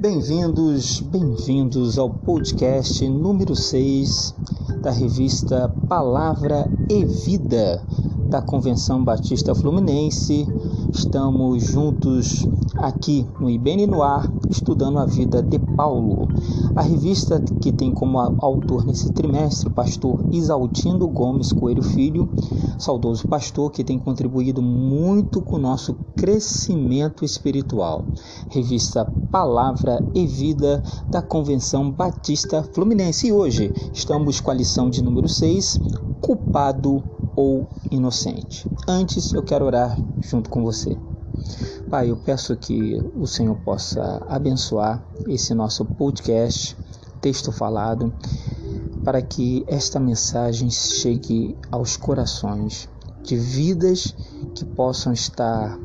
Bem-vindos, bem-vindos ao podcast número 6 da revista Palavra e Vida da Convenção Batista Fluminense. Estamos juntos aqui no IBN no ar, estudando a vida de Paulo. A revista que tem como autor nesse trimestre o pastor Isaltindo Gomes Coelho Filho, saudoso pastor que tem contribuído muito com o nosso crescimento espiritual. Revista Palavra e Vida da Convenção Batista Fluminense. E hoje estamos com a lição de número 6, Culpado ou Inocente. Antes eu quero orar junto com você. Pai, eu peço que o Senhor possa abençoar esse nosso podcast, texto falado, para que esta mensagem chegue aos corações de vidas que possam estar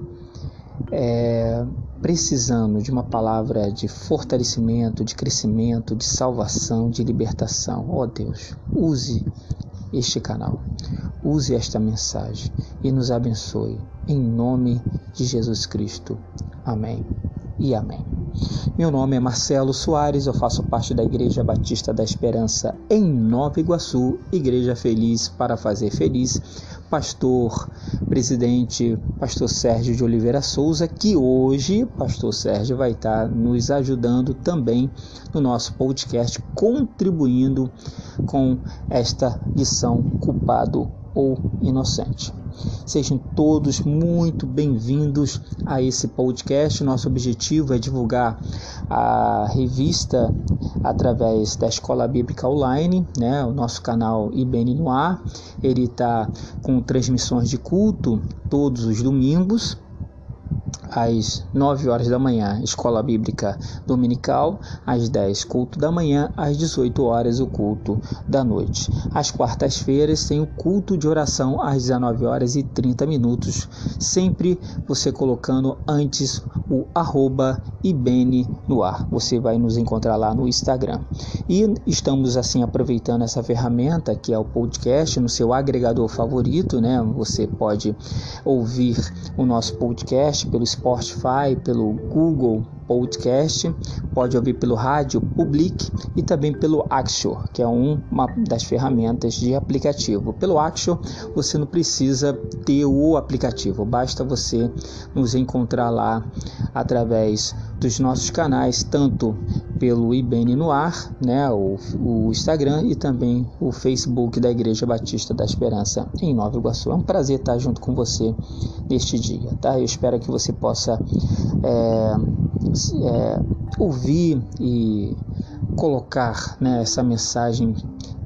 é, precisando de uma palavra de fortalecimento, de crescimento, de salvação, de libertação. Ó oh Deus, use este canal, use esta mensagem e nos abençoe. Em nome de Jesus Cristo. Amém e amém. Meu nome é Marcelo Soares, eu faço parte da Igreja Batista da Esperança em Nova Iguaçu, Igreja Feliz para fazer feliz. Pastor presidente, pastor Sérgio de Oliveira Souza, que hoje, pastor Sérgio vai estar nos ajudando também no nosso podcast, contribuindo com esta lição culpado ou inocente. Sejam todos muito bem-vindos a esse podcast. Nosso objetivo é divulgar a revista através da Escola Bíblica Online, né? o nosso canal IBN no ar. Ele está com transmissões de culto todos os domingos às 9 horas da manhã, escola bíblica dominical, às 10 culto da manhã, às 18 horas o culto da noite. Às quartas-feiras tem o culto de oração às 19 horas e 30 minutos, sempre você colocando antes o arroba ibene no ar. Você vai nos encontrar lá no Instagram. E estamos assim aproveitando essa ferramenta que é o podcast no seu agregador favorito, né? Você pode ouvir o nosso podcast pelo Spotify, pelo Google Podcast, pode ouvir pelo rádio Public e também pelo Axio, que é uma das ferramentas de aplicativo. Pelo Axio, você não precisa ter o aplicativo, basta você nos encontrar lá através dos nossos canais, tanto pelo IBN no ar, né, o, o Instagram e também o Facebook da Igreja Batista da Esperança em Nova Iguaçu. É um prazer estar junto com você neste dia, tá? Eu espero que você possa é, é, ouvir e colocar né, essa mensagem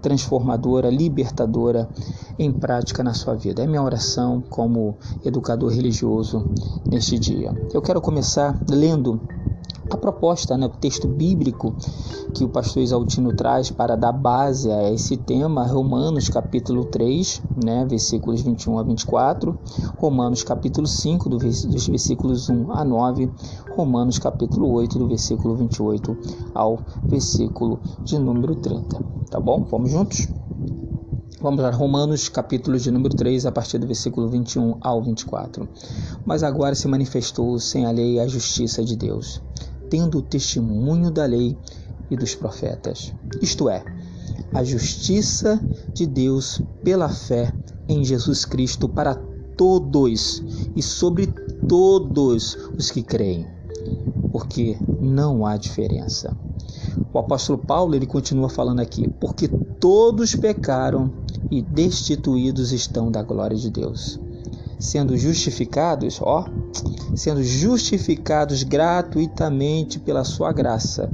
transformadora, libertadora em prática na sua vida. É minha oração como educador religioso neste dia. Eu quero começar lendo a proposta, né, o texto bíblico que o pastor Exaltino traz para dar base a esse tema, Romanos capítulo 3, né, versículos 21 a 24, Romanos capítulo 5, do, dos versículos 1 a 9, Romanos capítulo 8, do versículo 28 ao versículo de número 30. Tá bom? Vamos juntos? Vamos lá, Romanos, capítulo de número 3, a partir do versículo 21 ao 24. Mas agora se manifestou sem a lei a justiça de Deus tendo o testemunho da lei e dos profetas. Isto é, a justiça de Deus pela fé em Jesus Cristo para todos e sobre todos os que creem, porque não há diferença. O apóstolo Paulo ele continua falando aqui, porque todos pecaram e destituídos estão da glória de Deus sendo justificados, ó, sendo justificados gratuitamente pela sua graça,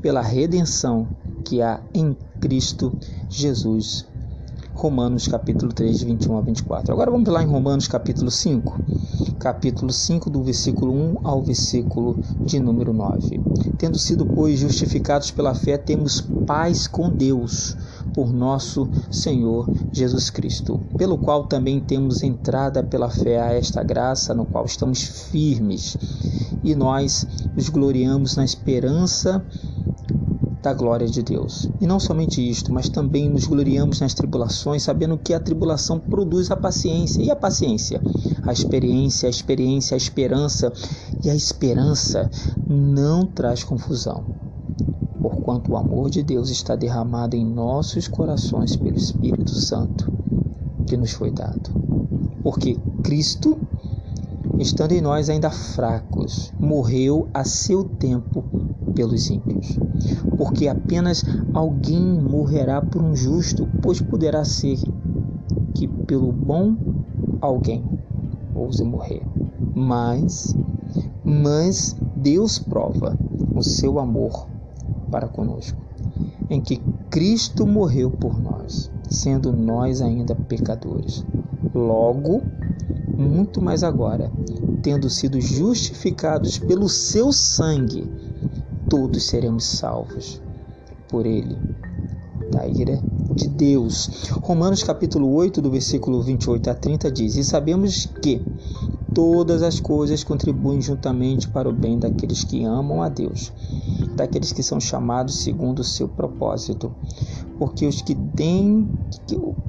pela redenção que há em Cristo Jesus. Romanos capítulo 3, 21 a 24. Agora vamos lá em Romanos capítulo 5. Capítulo 5, do versículo 1 ao versículo de número 9. Tendo sido, pois, justificados pela fé, temos paz com Deus por nosso Senhor Jesus Cristo, pelo qual também temos entrada pela fé a esta graça, no qual estamos firmes, e nós nos gloriamos na esperança da glória de Deus. E não somente isto, mas também nos gloriamos nas tribulações, sabendo que a tribulação produz a paciência. E a paciência? A experiência, a experiência, a esperança. E a esperança não traz confusão. Porquanto o amor de Deus está derramado em nossos corações pelo Espírito Santo que nos foi dado. Porque Cristo estando em nós ainda fracos, morreu a seu tempo pelos ímpios. Porque apenas alguém morrerá por um justo, pois poderá ser que pelo bom alguém ouse morrer. Mas, mas Deus prova o seu amor para conosco, em que Cristo morreu por nós, sendo nós ainda pecadores. Logo, muito mais agora, tendo sido justificados pelo seu sangue, todos seremos salvos por ele da ira de Deus. Romanos capítulo 8, do versículo 28 a 30 diz: E sabemos que todas as coisas contribuem juntamente para o bem daqueles que amam a Deus, daqueles que são chamados segundo o seu propósito porque os que têm,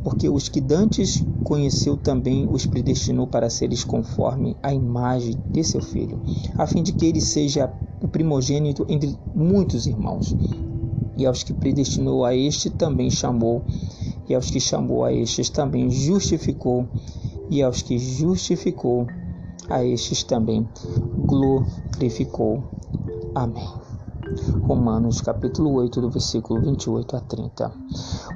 porque os que dantes conheceu também os predestinou para seres conforme a imagem de seu filho, a fim de que ele seja o primogênito entre muitos irmãos. E aos que predestinou a este também chamou, e aos que chamou a estes também justificou, e aos que justificou a estes também glorificou. Amém. Romanos capítulo 8, do versículo 28 a 30.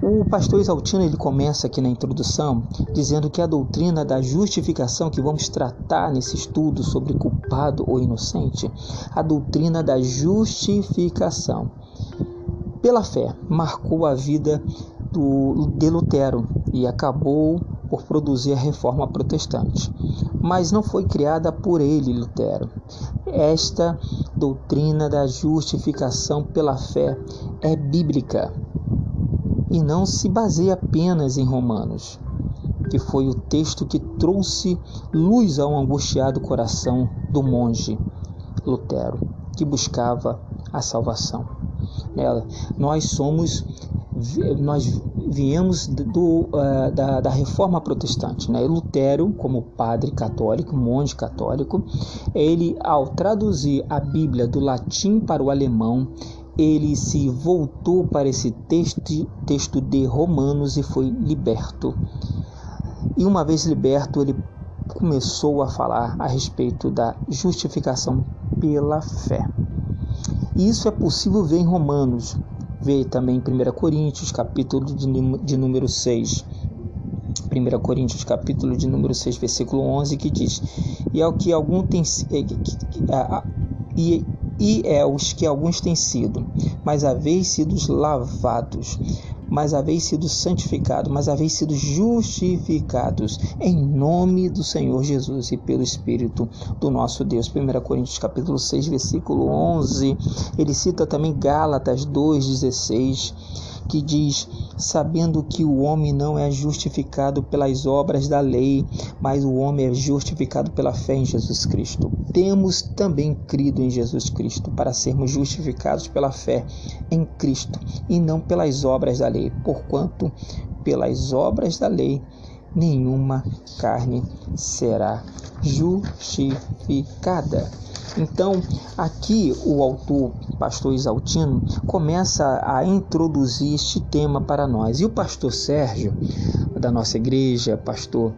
O pastor Exaltino ele começa aqui na introdução dizendo que a doutrina da justificação que vamos tratar nesse estudo sobre culpado ou inocente, a doutrina da justificação pela fé marcou a vida do, de Lutero e acabou por produzir a reforma protestante. Mas não foi criada por ele, Lutero. Esta doutrina da justificação pela fé é bíblica e não se baseia apenas em Romanos, que foi o texto que trouxe luz ao angustiado coração do monge Lutero, que buscava a salvação. Nós somos nós viemos do, uh, da, da, reforma protestante. Né? Lutero, como padre católico, monge católico, ele, ao traduzir a Bíblia do latim para o alemão, ele se voltou para esse texto, texto de Romanos e foi liberto. E uma vez liberto, ele começou a falar a respeito da justificação pela fé. Isso é possível ver em Romanos, Vê também 1 Coríntios, capítulo de número 6. 1 Coríntios, capítulo de número 6, versículo 11, que diz: E ao que algum tem e, e é os que alguns têm sido, mas haveis sido lavados, mas haveis sido santificados, mas haveis sido justificados em nome do Senhor Jesus e pelo Espírito do nosso Deus. 1 Coríntios capítulo 6, versículo 11. Ele cita também Gálatas 2:16 que diz: Sabendo que o homem não é justificado pelas obras da lei, mas o homem é justificado pela fé em Jesus Cristo. Temos também crido em Jesus Cristo para sermos justificados pela fé em Cristo e não pelas obras da lei, porquanto pelas obras da lei nenhuma carne será justificada. Então, aqui o autor, pastor Isaltino, começa a introduzir este tema para nós. E o pastor Sérgio, da nossa igreja, pastor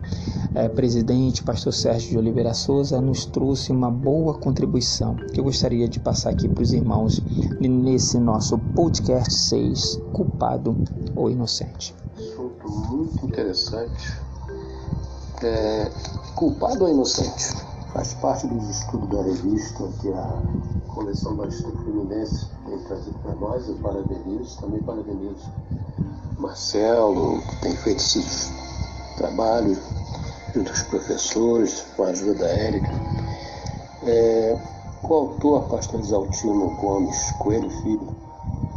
é, presidente, pastor Sérgio de Oliveira Souza, nos trouxe uma boa contribuição que eu gostaria de passar aqui para os irmãos nesse nosso podcast 6, Culpado ou Inocente. Assunto muito interessante. É, culpado ou inocente? Faz parte dos estudos da revista que a Coleção Batista Fluminense tem trazido para nós. Eu parabenizo, também parabenizo Marcelo, que tem feito esses trabalhos junto aos professores, com a ajuda da Érica. É, o autor, pastor Exaltino Gomes Coelho Filho,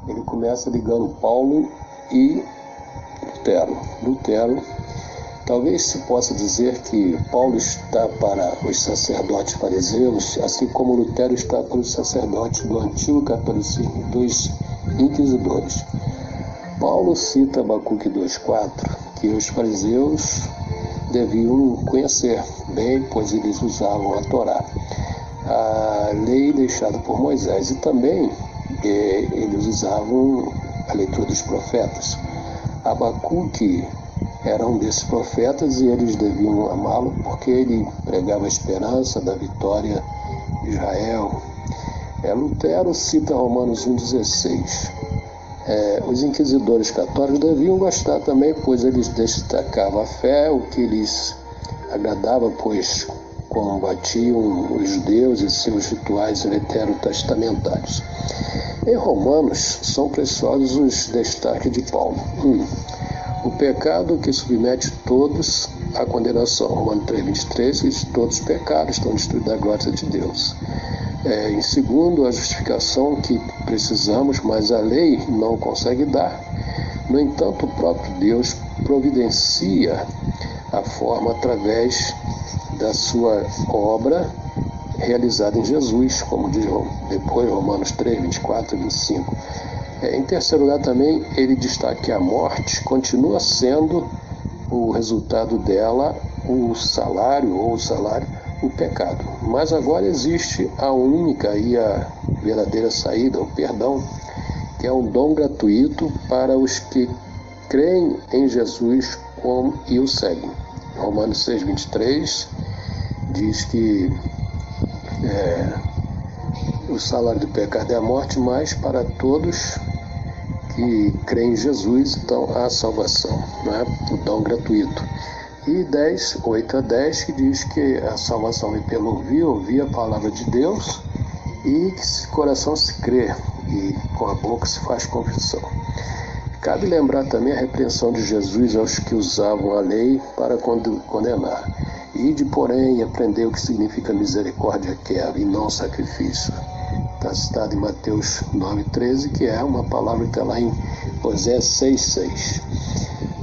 ele começa ligando Paulo e Lutero. Lutero Talvez se possa dizer que Paulo está para os sacerdotes fariseus, assim como Lutero está para os sacerdotes do antigo catolicismo, dos inquisidores. Paulo cita Abacuque 2,4 que os fariseus deviam conhecer bem, pois eles usavam a Torá, a lei deixada por Moisés, e também eh, eles usavam a leitura dos profetas. Abacuque era um desses profetas e eles deviam amá-lo porque ele pregava a esperança da vitória de Israel. É, Lutero cita Romanos 1,16. É, os inquisidores católicos deviam gostar também, pois eles destacavam a fé, o que lhes agradava, pois combatiam os judeus e seus rituais veterotestamentários. Em Romanos, são preciosos os destaques de Paulo. Um, o pecado que submete todos à condenação. Romanos 3,23 diz todos os pecados estão destruídos da glória de Deus. É, em segundo, a justificação que precisamos, mas a lei não consegue dar. No entanto, o próprio Deus providencia a forma através da sua obra realizada em Jesus, como diz depois Romanos 3, 24 e 25. É, em terceiro lugar, também ele destaca que a morte continua sendo o resultado dela, o salário ou o salário, o pecado. Mas agora existe a única e a verdadeira saída, o perdão, que é um dom gratuito para os que creem em Jesus e o seguem. Romanos 6, 23 diz que é, o salário do pecado é a morte, mas para todos que creem em Jesus, então há salvação, né? o dom gratuito. E 10, 8 a 10, que diz que a salvação vem pelo ouvir, ouvir a palavra de Deus e que se coração se crê e com a boca se faz confissão. Cabe lembrar também a repreensão de Jesus aos que usavam a lei para condenar. Ide, porém, aprender o que significa misericórdia quero e não sacrifício está citado em Mateus 9,13, que é uma palavra que está lá em Osés 6,6.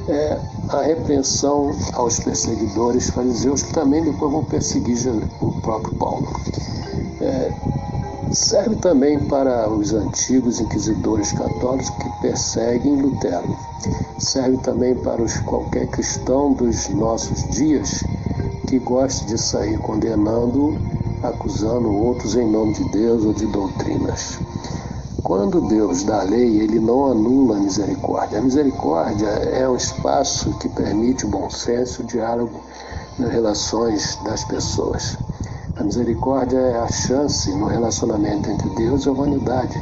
É a repreensão aos perseguidores fariseus, que também depois vão perseguir o próprio Paulo. É, serve também para os antigos inquisidores católicos que perseguem Lutero. Serve também para os qualquer cristão dos nossos dias que goste de sair condenando acusando outros em nome de Deus ou de doutrinas. Quando Deus dá a lei, ele não anula a misericórdia. A misericórdia é um espaço que permite o bom senso o diálogo nas relações das pessoas. A misericórdia é a chance no relacionamento entre Deus e a humanidade,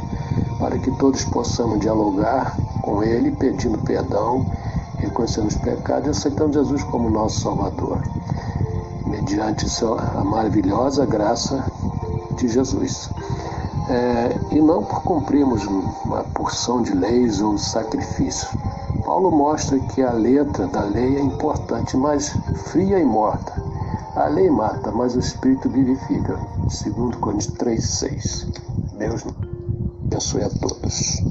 para que todos possamos dialogar com Ele, pedindo perdão, reconhecendo os pecados e aceitando Jesus como nosso Salvador mediante a maravilhosa graça de Jesus. É, e não por cumprirmos uma porção de leis ou sacrifícios. Paulo mostra que a letra da lei é importante, mas fria e morta. A lei mata, mas o Espírito vivifica. Segundo Coríntios 3,6. Deus abençoe a todos.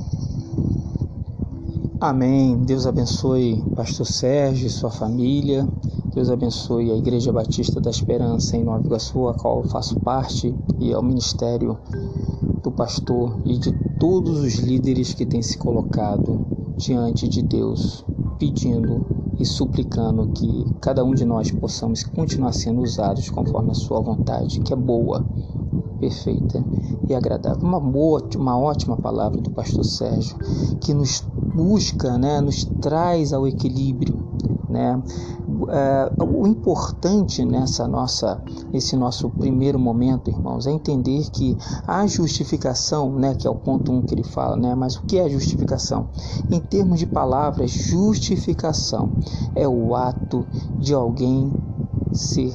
Amém. Deus abençoe Pastor Sérgio e sua família. Deus abençoe a Igreja Batista da Esperança em Nova Iguaçu, a qual eu faço parte, e ao ministério do pastor e de todos os líderes que têm se colocado diante de Deus, pedindo e suplicando que cada um de nós possamos continuar sendo usados conforme a sua vontade, que é boa, perfeita e agradável. Uma boa, uma ótima palavra do pastor Sérgio, que nos busca, né, nos traz ao equilíbrio, né? É, o importante nessa nossa, esse nosso primeiro momento, irmãos, é entender que a justificação, né, que é o ponto 1 um que ele fala, né, mas o que é justificação? Em termos de palavras, justificação é o ato de alguém ser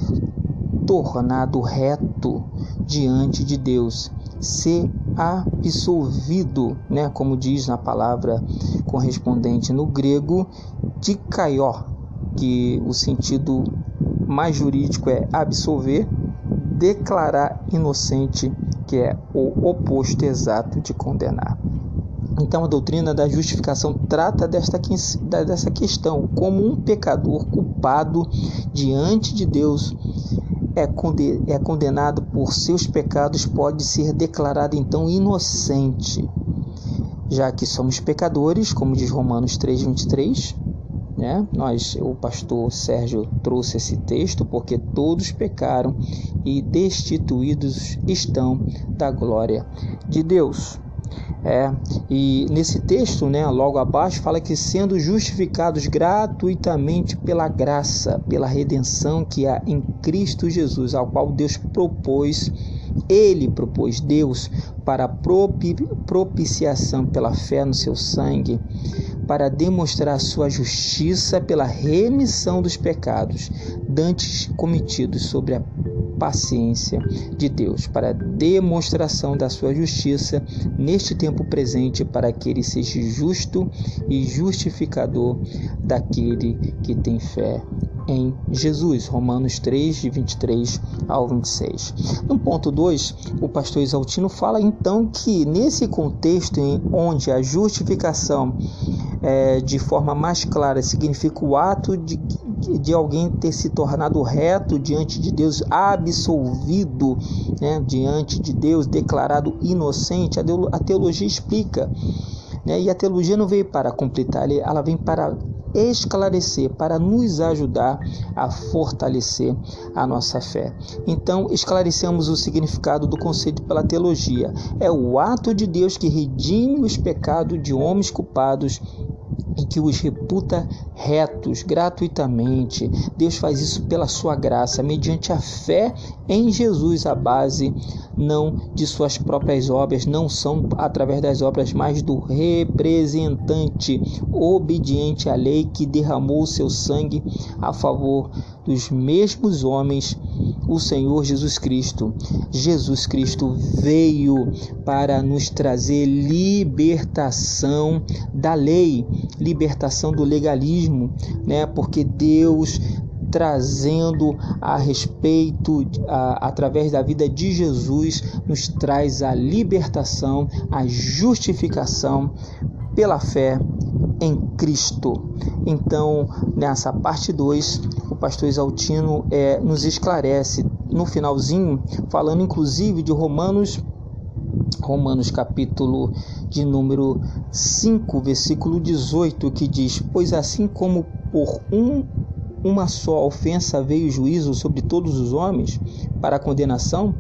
tornado reto diante de Deus, ser absolvido, né, como diz na palavra correspondente no grego, de caió, que o sentido mais jurídico é absolver, declarar inocente, que é o oposto exato de condenar. Então, a doutrina da justificação trata desta, dessa questão como um pecador culpado diante de Deus é, é condenado por seus pecados pode ser declarado então inocente. já que somos pecadores, como diz Romanos 3:23, né? Nós, o pastor Sérgio trouxe esse texto porque todos pecaram e destituídos estão da glória de Deus. É, e nesse texto, né, logo abaixo, fala que sendo justificados gratuitamente pela graça, pela redenção que há em Cristo Jesus, ao qual Deus propôs, ele propôs Deus para propiciação pela fé no seu sangue, para demonstrar sua justiça pela remissão dos pecados dantes cometidos sobre a paciência de Deus, para demonstração da sua justiça neste tempo presente, para que ele seja justo e justificador daquele que tem fé em Jesus. Romanos 3, de 23 ao 26. No ponto 2, o pastor Exaltino fala então que nesse contexto em onde a justificação é, de forma mais clara significa o ato de, de alguém ter se tornado reto diante de Deus, absolvido né, diante de Deus, declarado inocente, a teologia explica. Né, e a teologia não veio para completar, ela vem para esclarecer, para nos ajudar a fortalecer a nossa fé. Então, esclarecemos o significado do conceito pela teologia. É o ato de Deus que redime os pecados de homens culpados e que os reputa retos gratuitamente. Deus faz isso pela sua graça, mediante a fé em Jesus, a base não de suas próprias obras, não são através das obras, mas do representante obediente à lei que derramou seu sangue a favor dos mesmos homens, o Senhor Jesus Cristo. Jesus Cristo veio para nos trazer libertação da lei, libertação do legalismo, né? Porque Deus trazendo a respeito, a, através da vida de Jesus, nos traz a libertação, a justificação pela fé em Cristo. Então, nessa parte 2, o pastor Exaltino é, nos esclarece no finalzinho, falando inclusive de Romanos Romanos capítulo de número 5, versículo 18, que diz: Pois assim como por um uma só ofensa veio o juízo sobre todos os homens para condenação,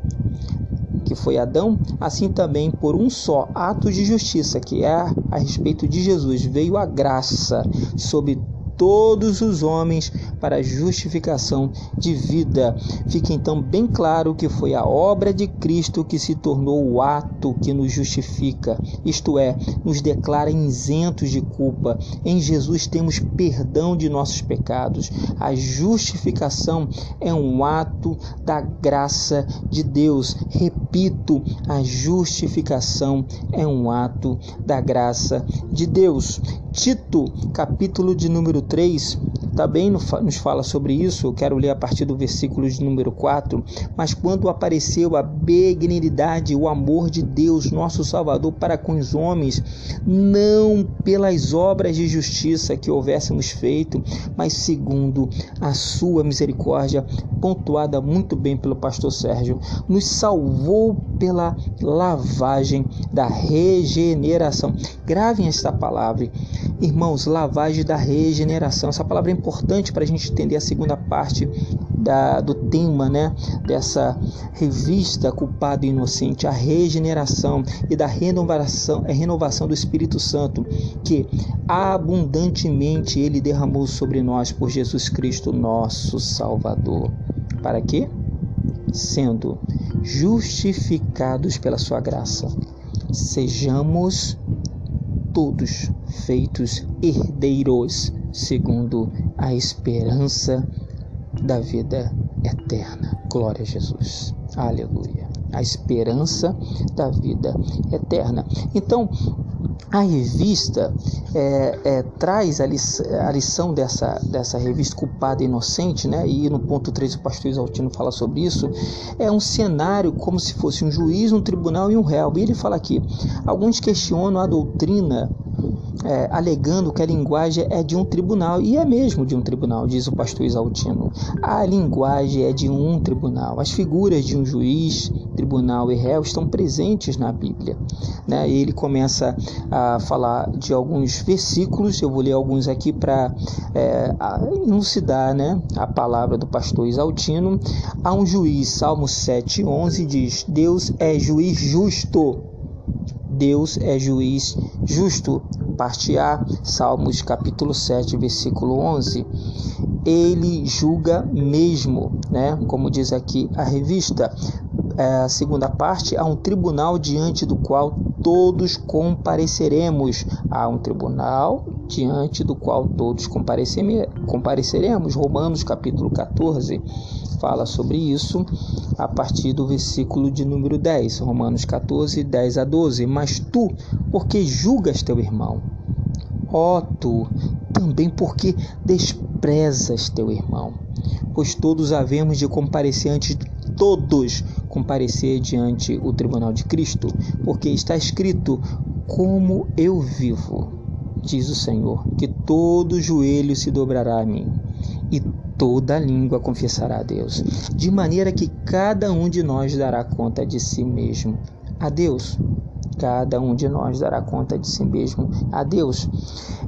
que foi Adão, assim também por um só ato de justiça, que é a respeito de Jesus, veio a graça sobre todos os homens para justificação de vida. Fica então bem claro que foi a obra de Cristo que se tornou o ato que nos justifica, isto é, nos declara isentos de culpa. Em Jesus temos perdão de nossos pecados. A justificação é um ato da graça de Deus. Repito, a justificação é um ato da graça de Deus. Tito, capítulo de número 3, também nos fala sobre isso. Eu quero ler a partir do versículo de número 4. Mas quando apareceu a benignidade, o amor de Deus, nosso Salvador, para com os homens, não pelas obras de justiça que houvéssemos feito, mas segundo a sua misericórdia, pontuada muito bem pelo pastor Sérgio, nos salvou pela lavagem da regeneração. Gravem esta palavra Irmãos, lavagem da regeneração. Essa palavra é importante para a gente entender a segunda parte da, do tema né, dessa revista Culpado e Inocente, a regeneração e da renovação, a renovação do Espírito Santo, que abundantemente ele derramou sobre nós por Jesus Cristo, nosso Salvador. Para quê? Sendo justificados pela sua graça, sejamos todos feitos herdeiros segundo a esperança da vida eterna. Glória a Jesus. Aleluia. A esperança da vida eterna. Então, a revista é, é, traz a, lição, a lição dessa, dessa revista Culpada e Inocente, né? e no ponto 3 o pastor Exaltino fala sobre isso, é um cenário como se fosse um juiz, um tribunal e um réu. E ele fala aqui, alguns questionam a doutrina é, alegando que a linguagem é de um tribunal, e é mesmo de um tribunal, diz o pastor Isaltino. A linguagem é de um tribunal. As figuras de um juiz, tribunal e réu estão presentes na Bíblia. Né? Ele começa a falar de alguns versículos, eu vou ler alguns aqui para é, elucidar né, a palavra do pastor Isaltino. Há um juiz, Salmo 7, 11 diz: Deus é juiz justo. Deus é juiz justo. Parte A, Salmos capítulo 7, versículo 11. Ele julga mesmo, né? Como diz aqui a revista. É, a segunda parte, há um tribunal diante do qual todos compareceremos. Há um tribunal diante do qual todos compareceremos. Romanos capítulo 14 fala sobre isso a partir do versículo de número 10, Romanos 14, 10 a 12. Mas tu, porque julgas teu irmão? Ó tu, também porque desprezas teu irmão? Pois todos havemos de comparecer ante todos comparecer diante o tribunal de Cristo, porque está escrito: Como eu vivo, diz o Senhor, que todo joelho se dobrará a mim, e toda língua confessará a Deus, de maneira que cada um de nós dará conta de si mesmo a Deus. Cada um de nós dará conta de si mesmo a Deus.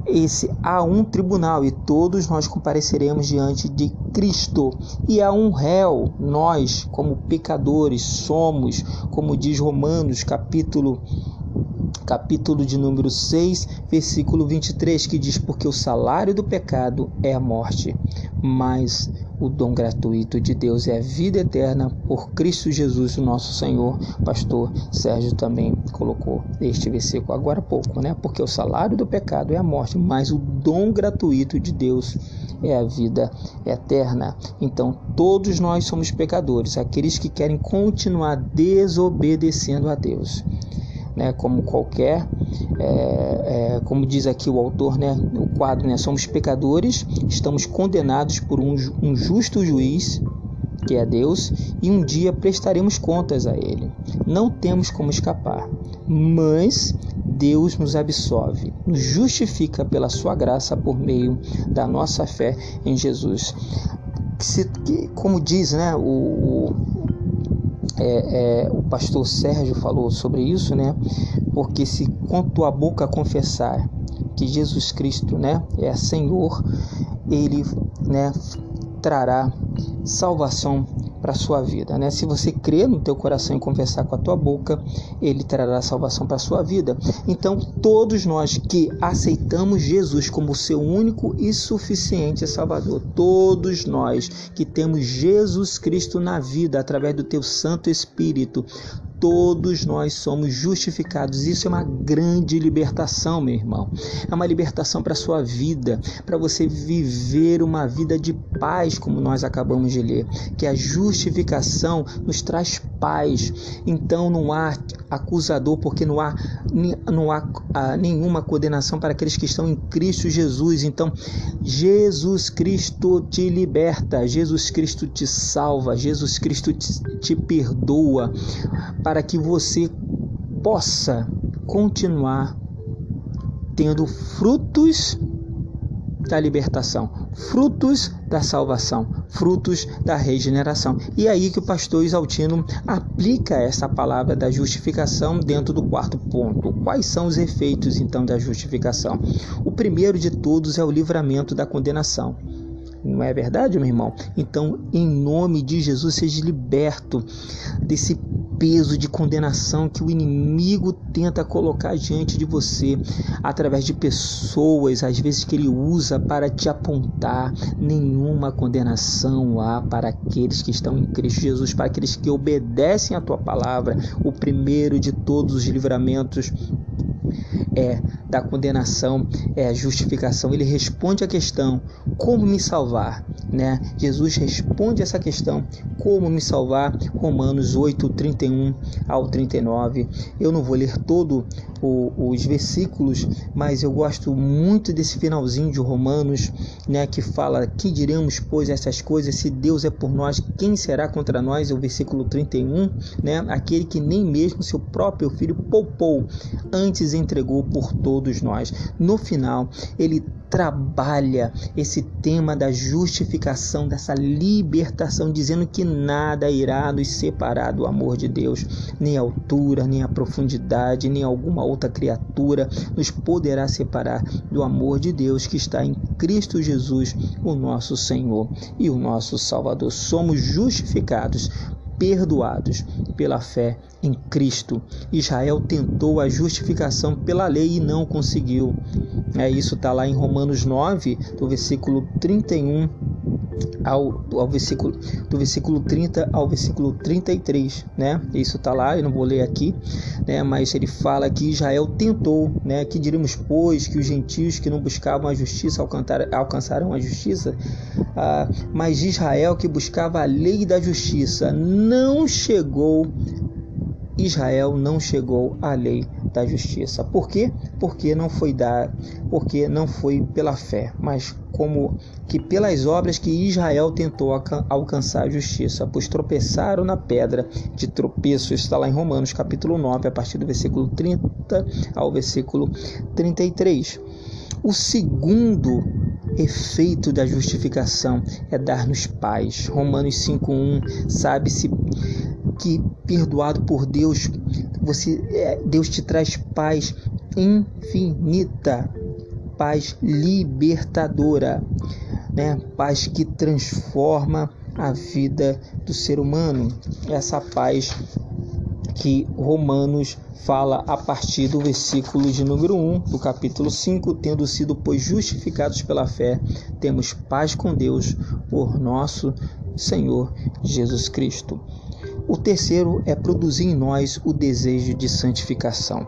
Esse há um tribunal e todos nós compareceremos diante de Cristo. E há um réu, nós, como pecadores, somos, como diz Romanos, capítulo capítulo de número 6, versículo 23, que diz: Porque o salário do pecado é a morte, mas o dom gratuito de Deus é a vida eterna por Cristo Jesus, o nosso Senhor. Pastor Sérgio também colocou este versículo agora há pouco, né? Porque o salário do pecado é a morte, mas o dom gratuito de Deus é a vida eterna. Então, todos nós somos pecadores, aqueles que querem continuar desobedecendo a Deus né, como qualquer, é, é, como diz aqui o autor, né, o quadro, né, somos pecadores, estamos condenados por um, um justo juiz, que é Deus, e um dia prestaremos contas a Ele. Não temos como escapar, mas Deus nos absolve, nos justifica pela Sua graça por meio da nossa fé em Jesus. Se, como diz né, o, é, é, o pastor Sérgio falou sobre isso, né? Porque se com tua boca confessar que Jesus Cristo, né, é Senhor, ele, né, trará salvação para a sua vida. Né? Se você crer no teu coração e confessar com a tua boca, ele trará salvação para a sua vida. Então, todos nós que aceitamos Jesus como seu único e suficiente Salvador, todos nós que temos Jesus Cristo na vida através do teu Santo Espírito, todos nós somos justificados. Isso é uma grande libertação, meu irmão. É uma libertação para a sua vida, para você viver uma vida de paz, como nós acabamos de ler. Que a justificação nos traz paz. Então não há acusador, porque não há, não há ah, nenhuma condenação para aqueles que estão em Cristo Jesus. Então, Jesus Cristo te liberta, Jesus Cristo te salva, Jesus Cristo te, te perdoa para que você possa continuar tendo frutos da libertação, frutos da salvação, frutos da regeneração. E é aí que o pastor Isaltino aplica essa palavra da justificação dentro do quarto ponto. Quais são os efeitos então da justificação? O primeiro de todos é o livramento da condenação. Não é verdade, meu irmão? Então, em nome de Jesus, seja liberto desse peso de condenação que o inimigo tenta colocar diante de você através de pessoas, às vezes que ele usa para te apontar. Nenhuma condenação há para aqueles que estão em Cristo Jesus, para aqueles que obedecem a tua palavra. O primeiro de todos os livramentos é da condenação, é a justificação. Ele responde a questão: como me salvar? Né? Jesus responde essa questão: como me salvar? Romanos 8, 31 ao 39. Eu não vou ler todo o, os versículos, mas eu gosto muito desse finalzinho de Romanos, né, que fala: Que diremos, pois, essas coisas? Se Deus é por nós, quem será contra nós? É o versículo 31, né? Aquele que nem mesmo seu próprio filho poupou, antes entregou por todos nós. No final, ele trabalha esse tema da justificação, dessa libertação, dizendo que nada irá nos separar do amor de Deus, nem a altura, nem a profundidade, nem alguma outra criatura nos poderá separar do amor de Deus que está em Cristo Jesus, o nosso Senhor e o nosso Salvador. Somos justificados perdoados pela fé em Cristo. Israel tentou a justificação pela lei e não conseguiu. É isso está lá em Romanos 9, do versículo 31 ao, ao versículo do versículo 30 ao versículo 33, né? Isso está lá, eu não vou ler aqui, né? Mas ele fala que Israel tentou, né? Que diríamos pois que os gentios que não buscavam a justiça alcançarão a justiça, ah, mas Israel que buscava a lei da justiça não chegou Israel não chegou à lei da justiça. Por quê? Porque não foi dar, porque não foi pela fé, mas como que pelas obras que Israel tentou alcançar a justiça, pois tropeçaram na pedra de tropeço. Isso está lá em Romanos capítulo 9, a partir do versículo 30 ao versículo 33. O segundo efeito da justificação é dar-nos paz. Romanos 5:1 sabe-se que perdoado por Deus, você é, Deus te traz paz infinita, paz libertadora, né? Paz que transforma a vida do ser humano. Essa paz que Romanos fala a partir do versículo de número 1 do capítulo 5, tendo sido pois justificados pela fé, temos paz com Deus por nosso Senhor Jesus Cristo. O terceiro é produzir em nós o desejo de santificação.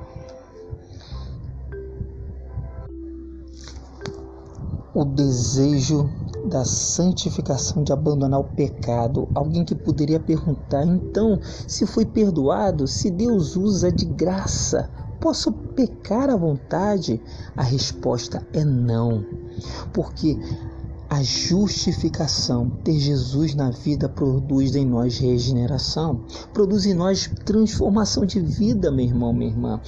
O desejo da santificação, de abandonar o pecado. Alguém que poderia perguntar: então, se foi perdoado, se Deus usa de graça, posso pecar à vontade? A resposta é não, porque a justificação, ter Jesus na vida, produz em nós regeneração, produz em nós transformação de vida, meu irmão, minha irmã.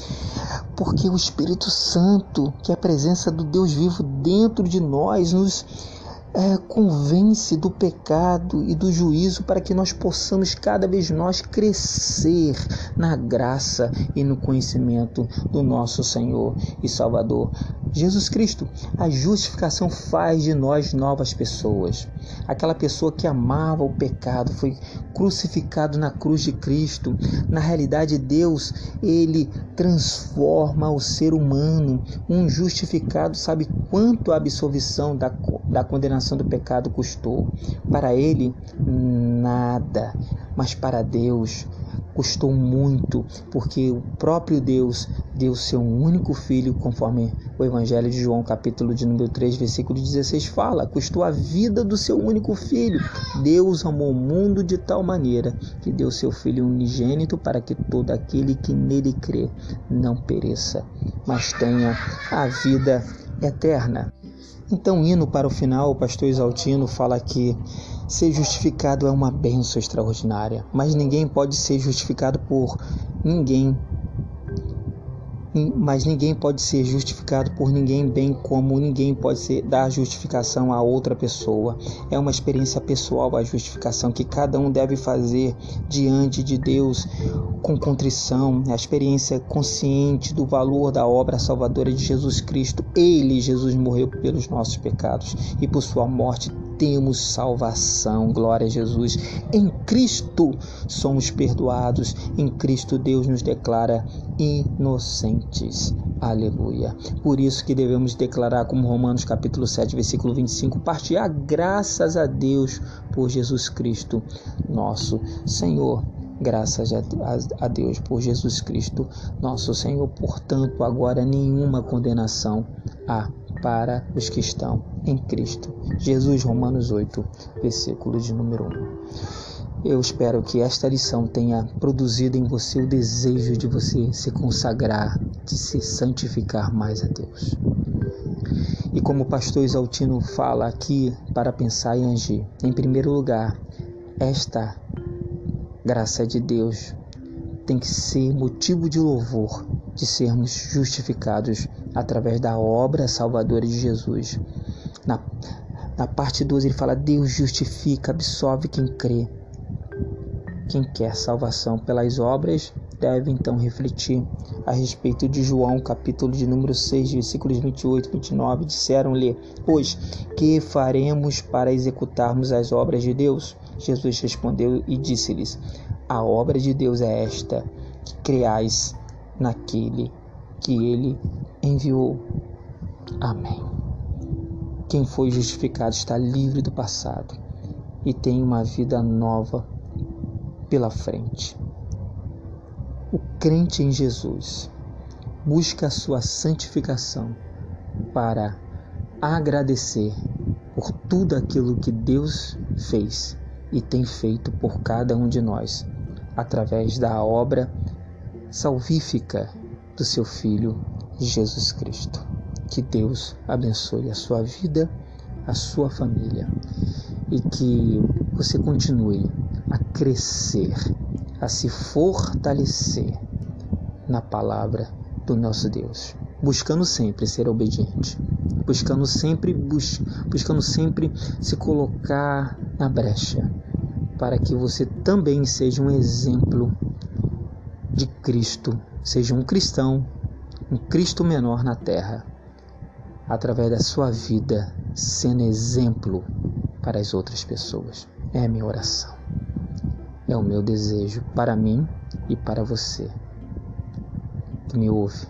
Porque o Espírito Santo, que é a presença do Deus vivo dentro de nós, nos é, convence do pecado e do juízo para que nós possamos cada vez nós crescer na graça e no conhecimento do nosso Senhor e Salvador Jesus Cristo. A justificação faz de nós novas pessoas. Aquela pessoa que amava o pecado foi crucificado na cruz de Cristo. Na realidade, Deus, ele transforma o ser humano. Um justificado sabe quanto a absolvição da, da condenação do pecado custou. Para ele, nada, mas para Deus custou muito, porque o próprio Deus deu seu único filho, conforme o Evangelho de João, capítulo de número 3, versículo 16 fala, custou a vida do seu único filho. Deus amou o mundo de tal maneira que deu seu filho unigênito para que todo aquele que nele crê não pereça, mas tenha a vida eterna. Então, indo para o final, o pastor Exaltino fala que ser justificado é uma benção extraordinária, mas ninguém pode ser justificado por ninguém mas ninguém pode ser justificado por ninguém, bem como ninguém pode ser, dar justificação a outra pessoa. É uma experiência pessoal a justificação que cada um deve fazer diante de Deus com contrição, a experiência consciente do valor da obra salvadora de Jesus Cristo. Ele, Jesus, morreu pelos nossos pecados e por sua morte temos salvação. Glória a Jesus. Em Cristo somos perdoados. Em Cristo Deus nos declara inocentes. Aleluia. Por isso que devemos declarar como Romanos capítulo 7, versículo 25, partilhar graças a Deus por Jesus Cristo, nosso Senhor. Graças a Deus por Jesus Cristo, nosso Senhor. Portanto, agora nenhuma condenação há para os que estão em Cristo. Jesus, Romanos 8, versículo de número 1. Eu espero que esta lição tenha produzido em você o desejo de você se consagrar de se santificar mais a Deus. E como o pastor Exaltino fala aqui para pensar e agir, em primeiro lugar, esta graça de Deus tem que ser motivo de louvor de sermos justificados através da obra salvadora de Jesus. Na, na parte 12 ele fala: Deus justifica, absolve quem crê. Quem quer salvação pelas obras deve então refletir a respeito de João, capítulo de número 6, versículos 28 e 29. Disseram-lhe: Pois, que faremos para executarmos as obras de Deus? Jesus respondeu e disse-lhes: A obra de Deus é esta, que creais naquele que ele enviou. Amém. Quem foi justificado está livre do passado e tem uma vida nova pela frente. O crente em Jesus busca a sua santificação para agradecer por tudo aquilo que Deus fez e tem feito por cada um de nós através da obra salvífica do seu Filho Jesus Cristo. Que Deus abençoe a sua vida, a sua família e que você continue a crescer, a se fortalecer na palavra do nosso Deus, buscando sempre ser obediente, buscando sempre bus buscando sempre se colocar na brecha, para que você também seja um exemplo de Cristo, seja um cristão, um Cristo menor na terra, através da sua vida, sendo exemplo para as outras pessoas. É a minha oração. É o meu desejo para mim e para você que me ouve.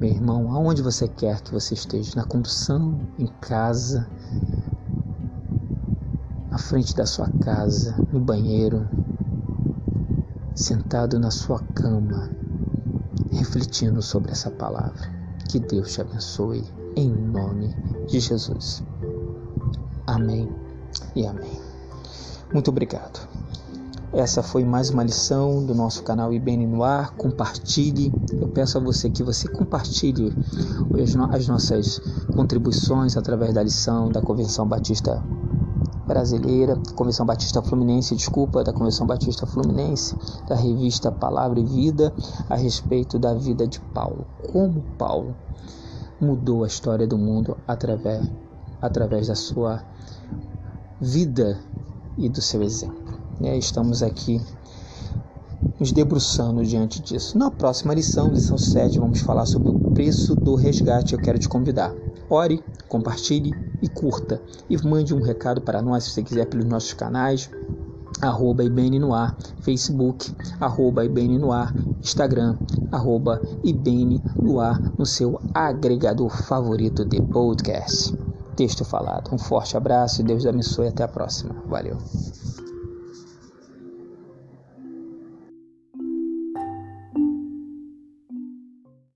Meu irmão, aonde você quer que você esteja, na condução, em casa, à frente da sua casa, no banheiro, sentado na sua cama, refletindo sobre essa palavra. Que Deus te abençoe em nome de Jesus. Amém e amém. Muito obrigado. Essa foi mais uma lição do nosso canal IBN no ar. Compartilhe. Eu peço a você que você compartilhe as nossas contribuições através da lição da Convenção Batista Brasileira, Convenção Batista Fluminense, desculpa, da Convenção Batista Fluminense, da revista Palavra e Vida, a respeito da vida de Paulo. Como Paulo mudou a história do mundo através, através da sua vida e do seu exemplo. E estamos aqui nos debruçando diante disso. Na próxima lição, lição 7, vamos falar sobre o preço do resgate. Eu quero te convidar. Ore, compartilhe e curta. E mande um recado para nós se você quiser pelos nossos canais. Arroba IBN no ar, Facebook, arroba IBN no ar, Instagram, arroba IBN no ar, no seu agregador favorito de podcast. Texto falado. Um forte abraço e Deus abençoe. Até a próxima. Valeu.